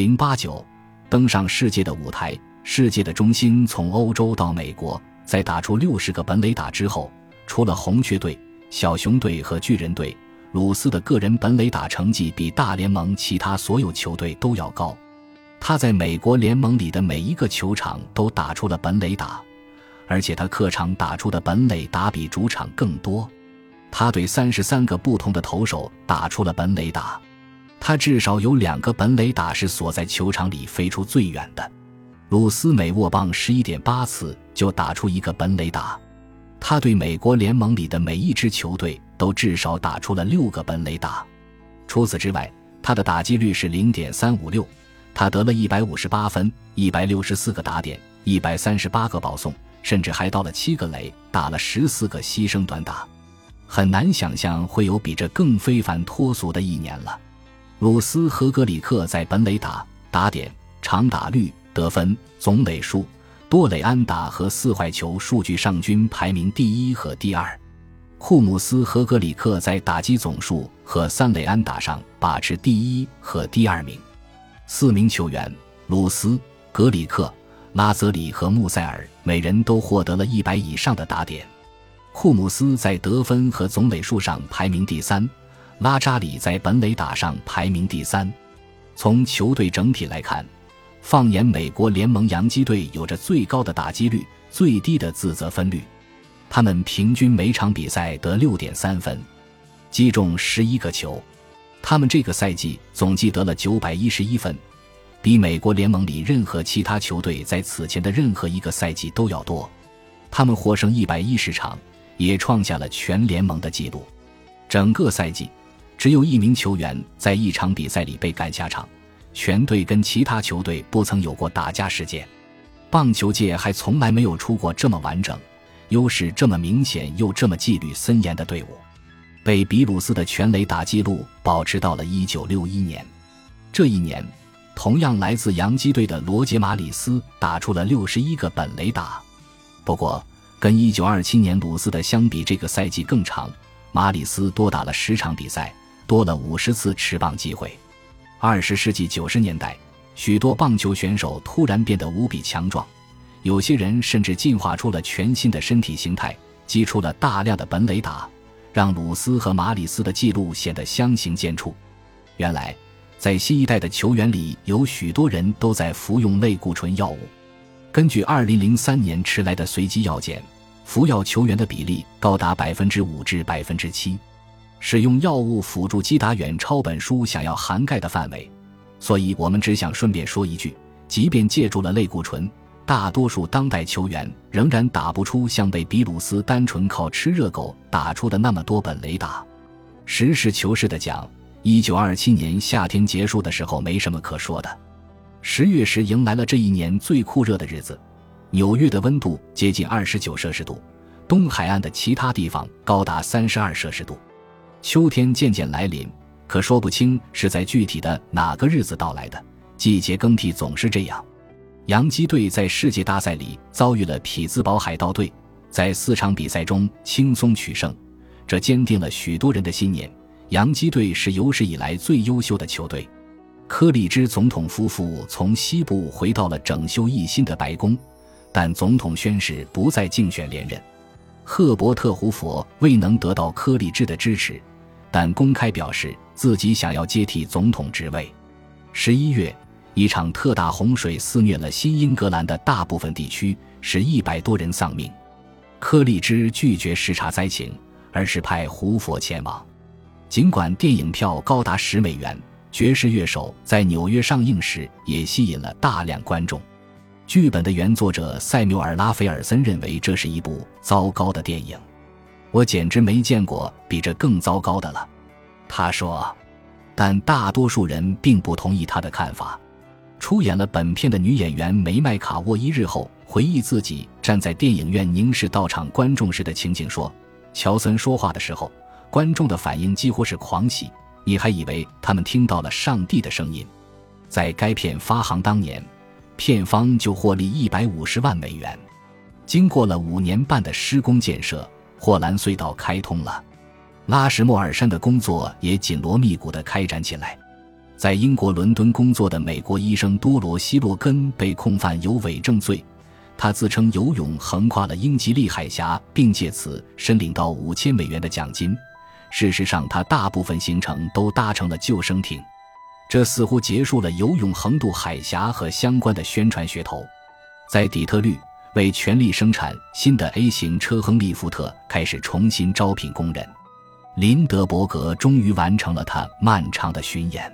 零八九登上世界的舞台，世界的中心从欧洲到美国，在打出六十个本垒打之后，除了红雀队、小熊队和巨人队，鲁斯的个人本垒打成绩比大联盟其他所有球队都要高。他在美国联盟里的每一个球场都打出了本垒打，而且他客场打出的本垒打比主场更多。他对三十三个不同的投手打出了本垒打，他至少有两个本垒打是所在球场里飞出最远的。鲁斯每握棒十一点八次就打出一个本垒打，他对美国联盟里的每一支球队都至少打出了六个本垒打。除此之外，他的打击率是零点三五六。他得了一百五十八分，一百六十四个打点，一百三十八个保送，甚至还到了七个垒，打了十四个牺牲短打。很难想象会有比这更非凡脱俗的一年了。鲁斯和格里克在本垒打、打点、长打率、得分、总垒数、多垒安打和四坏球数据上均排名第一和第二。库姆斯和格里克在打击总数和三垒安打上把持第一和第二名。四名球员鲁斯、格里克、拉泽里和穆塞尔每人都获得了一百以上的打点。库姆斯在得分和总垒数上排名第三，拉扎里在本垒打上排名第三。从球队整体来看，放眼美国联盟，洋基队有着最高的打击率、最低的自责分率。他们平均每场比赛得六点三分，击中十一个球。他们这个赛季总计得了九百一十一分，比美国联盟里任何其他球队在此前的任何一个赛季都要多。他们获胜一百一十场，也创下了全联盟的纪录。整个赛季，只有一名球员在一场比赛里被赶下场，全队跟其他球队不曾有过打架事件。棒球界还从来没有出过这么完整、优势这么明显又这么纪律森严的队伍。被比鲁斯的全垒打记录保持到了一九六一年，这一年，同样来自洋基队的罗杰·马里斯打出了六十一个本垒打。不过，跟一九二七年鲁斯的相比，这个赛季更长，马里斯多打了十场比赛，多了五十次持棒机会。二十世纪九十年代，许多棒球选手突然变得无比强壮，有些人甚至进化出了全新的身体形态，击出了大量的本垒打。让鲁斯和马里斯的记录显得相形见绌。原来，在新一代的球员里，有许多人都在服用类固醇药物。根据2003年迟来的随机药检，服药球员的比例高达百分之五至百分之七。使用药物辅助击打远超本书想要涵盖的范围，所以我们只想顺便说一句：即便借助了类固醇。大多数当代球员仍然打不出像被比鲁斯单纯靠吃热狗打出的那么多本雷打。实事求是的讲，一九二七年夏天结束的时候没什么可说的。十月时迎来了这一年最酷热的日子，纽约的温度接近二十九摄氏度，东海岸的其他地方高达三十二摄氏度。秋天渐渐来临，可说不清是在具体的哪个日子到来的。季节更替总是这样。洋基队在世界大赛里遭遇了匹兹堡海盗队，在四场比赛中轻松取胜，这坚定了许多人的信念：洋基队是有史以来最优秀的球队。柯立芝总统夫妇从西部回到了整修一新的白宫，但总统宣誓不再竞选连任。赫伯特·胡佛未能得到柯立芝的支持，但公开表示自己想要接替总统职位。十一月。一场特大洪水肆虐了新英格兰的大部分地区，使一百多人丧命。柯立芝拒绝视察灾情，而是派胡佛前往。尽管电影票高达十美元，《爵士乐手》在纽约上映时也吸引了大量观众。剧本的原作者塞缪尔·拉斐尔森认为这是一部糟糕的电影。我简直没见过比这更糟糕的了，他说。但大多数人并不同意他的看法。出演了本片的女演员梅麦卡沃伊日后回忆自己站在电影院凝视到场观众时的情景说：“乔森说话的时候，观众的反应几乎是狂喜，你还以为他们听到了上帝的声音。”在该片发行当年，片方就获利一百五十万美元。经过了五年半的施工建设，霍兰隧道开通了，拉什莫尔山的工作也紧锣密鼓地开展起来。在英国伦敦工作的美国医生多罗西·洛根被控犯有伪证罪。他自称游泳横跨了英吉利海峡，并借此申领到五千美元的奖金。事实上，他大部分行程都搭乘了救生艇。这似乎结束了游泳横渡海峡和相关的宣传噱头。在底特律，为全力生产新的 A 型车，亨利·福特开始重新招聘工人。林德伯格终于完成了他漫长的巡演。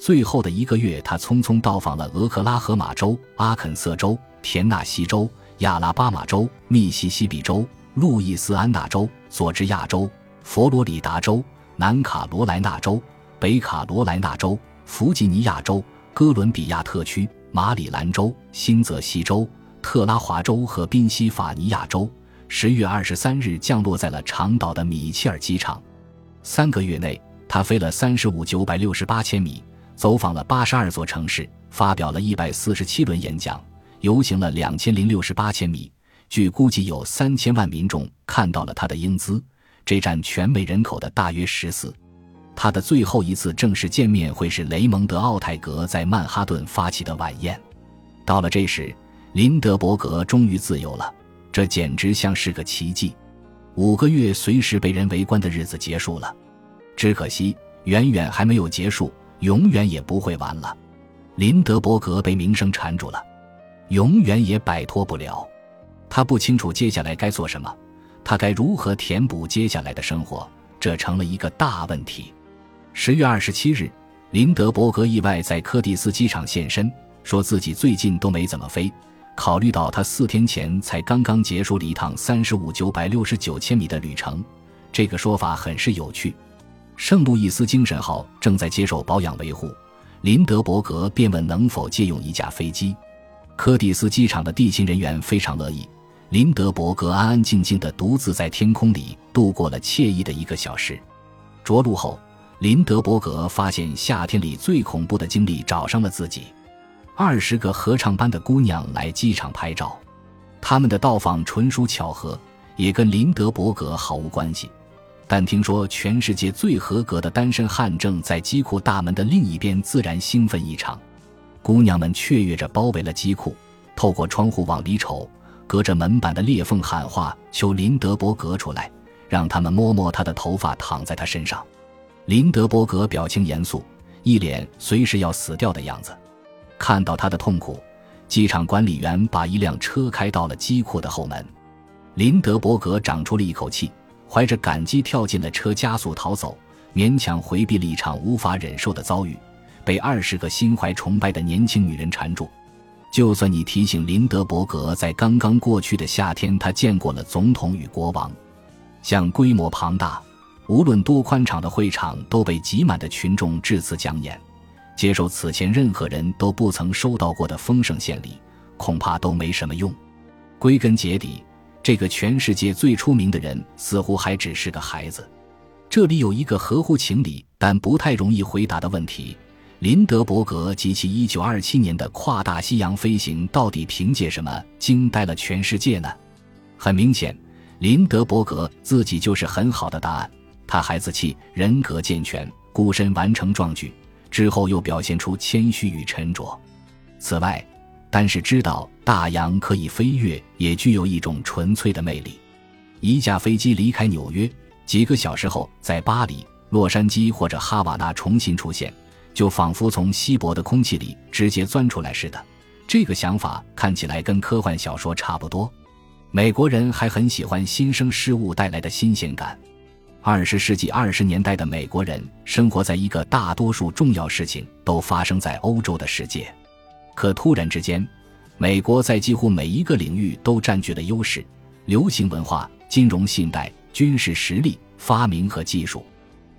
最后的一个月，他匆匆到访了俄克拉荷马州、阿肯色州、田纳西州、亚拉巴马州、密西西比州、路易斯安那州、佐治亚州、佛罗里达州、南卡罗来纳州、北卡罗来纳州、弗吉尼亚州、哥伦比亚特区、马里兰州、新泽西州、特拉华州和宾夕法尼亚州。十月二十三日，降落在了长岛的米切尔机场。三个月内，他飞了三十五九百六十八千米。走访了八十二座城市，发表了一百四十七轮演讲，游行了两千零六十八千米。据估计，有三千万民众看到了他的英姿，这占全美人口的大约十四。他的最后一次正式见面会是雷蒙德·奥泰格在曼哈顿发起的晚宴。到了这时，林德伯格终于自由了，这简直像是个奇迹。五个月随时被人围观的日子结束了，只可惜，远远还没有结束。永远也不会完了，林德伯格被名声缠住了，永远也摆脱不了。他不清楚接下来该做什么，他该如何填补接下来的生活，这成了一个大问题。十月二十七日，林德伯格意外在柯蒂斯机场现身，说自己最近都没怎么飞。考虑到他四天前才刚刚结束了一趟三十五九百六十九千米的旅程，这个说法很是有趣。圣路易斯精神号正在接受保养维护，林德伯格便问能否借用一架飞机。柯蒂斯机场的地勤人员非常乐意。林德伯格安安静静地独自在天空里度过了惬意的一个小时。着陆后，林德伯格发现夏天里最恐怖的经历找上了自己。二十个合唱班的姑娘来机场拍照，他们的到访纯属巧合，也跟林德伯格毫无关系。但听说全世界最合格的单身汉正在机库大门的另一边，自然兴奋异常。姑娘们雀跃着包围了机库，透过窗户往里瞅，隔着门板的裂缝喊话：“求林德伯格出来，让他们摸摸他的头发，躺在他身上。”林德伯格表情严肃，一脸随时要死掉的样子。看到他的痛苦，机场管理员把一辆车开到了机库的后门。林德伯格长出了一口气。怀着感激跳进了车，加速逃走，勉强回避了一场无法忍受的遭遇，被二十个心怀崇拜的年轻女人缠住。就算你提醒林德伯格，在刚刚过去的夏天，他见过了总统与国王，像规模庞大、无论多宽敞的会场都被挤满的群众致辞讲演，接受此前任何人都不曾收到过的丰盛献礼，恐怕都没什么用。归根结底。这个全世界最出名的人似乎还只是个孩子。这里有一个合乎情理但不太容易回答的问题：林德伯格及其1927年的跨大西洋飞行到底凭借什么惊呆了全世界呢？很明显，林德伯格自己就是很好的答案。他孩子气，人格健全，孤身完成壮举，之后又表现出谦虚与沉着。此外，单是知道大洋可以飞越，也具有一种纯粹的魅力。一架飞机离开纽约，几个小时后在巴黎、洛杉矶或者哈瓦那重新出现，就仿佛从稀薄的空气里直接钻出来似的。这个想法看起来跟科幻小说差不多。美国人还很喜欢新生事物带来的新鲜感。二十世纪二十年代的美国人生活在一个大多数重要事情都发生在欧洲的世界。可突然之间，美国在几乎每一个领域都占据了优势：流行文化、金融信贷、军事实力、发明和技术。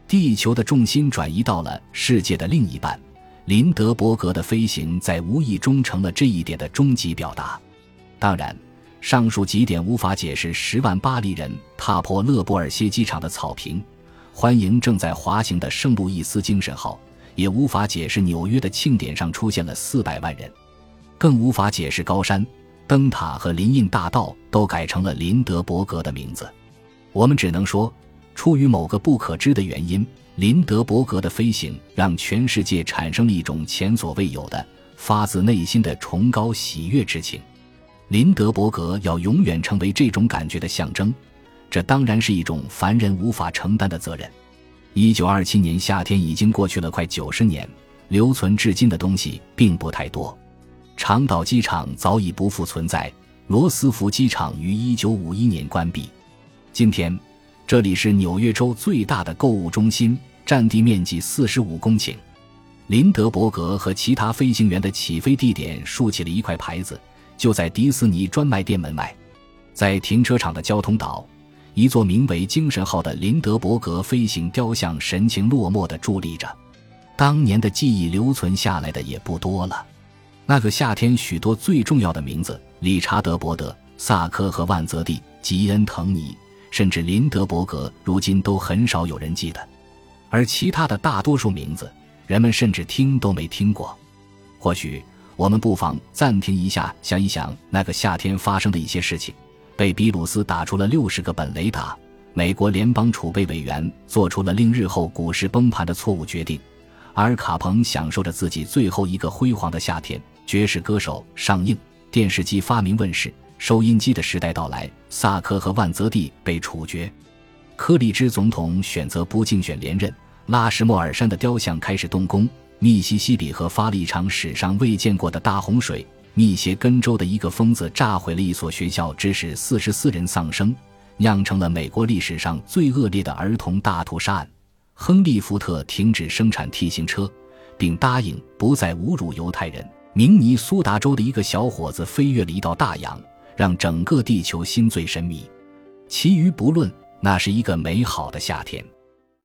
地球的重心转移到了世界的另一半。林德伯格的飞行在无意中成了这一点的终极表达。当然，上述几点无法解释十万巴黎人踏破勒布尔歇机场的草坪，欢迎正在滑行的圣路易斯精神号。也无法解释纽约的庆典上出现了四百万人，更无法解释高山、灯塔和林荫大道都改成了林德伯格的名字。我们只能说，出于某个不可知的原因，林德伯格的飞行让全世界产生了一种前所未有的、发自内心的崇高喜悦之情。林德伯格要永远成为这种感觉的象征，这当然是一种凡人无法承担的责任。一九二七年夏天已经过去了快九十年，留存至今的东西并不太多。长岛机场早已不复存在，罗斯福机场于一九五一年关闭。今天。这里是纽约州最大的购物中心，占地面积四十五公顷。林德伯格和其他飞行员的起飞地点竖起了一块牌子，就在迪士尼专卖店门外。在停车场的交通岛，一座名为“精神号”的林德伯格飞行雕像神情落寞地伫立着。当年的记忆留存下来的也不多了。那个夏天，许多最重要的名字：理查德·伯德、萨科和万泽蒂、吉恩·滕尼。甚至林德伯格如今都很少有人记得，而其他的大多数名字，人们甚至听都没听过。或许我们不妨暂停一下，想一想那个夏天发生的一些事情。被比鲁斯打出了六十个本雷达，美国联邦储备委员做出了令日后股市崩盘的错误决定。阿尔卡彭享受着自己最后一个辉煌的夏天。爵士歌手上映，电视机发明问世。收音机的时代到来，萨科和万泽蒂被处决，柯立芝总统选择不竞选连任，拉什莫尔山的雕像开始动工，密西西比河发了一场史上未见过的大洪水，密歇根州的一个疯子炸毁了一所学校，致使四十四人丧生，酿成了美国历史上最恶劣的儿童大屠杀案。亨利·福特停止生产 T 型车，并答应不再侮辱犹太人。明尼苏达州的一个小伙子飞越了一道大洋。让整个地球心醉神迷，其余不论，那是一个美好的夏天。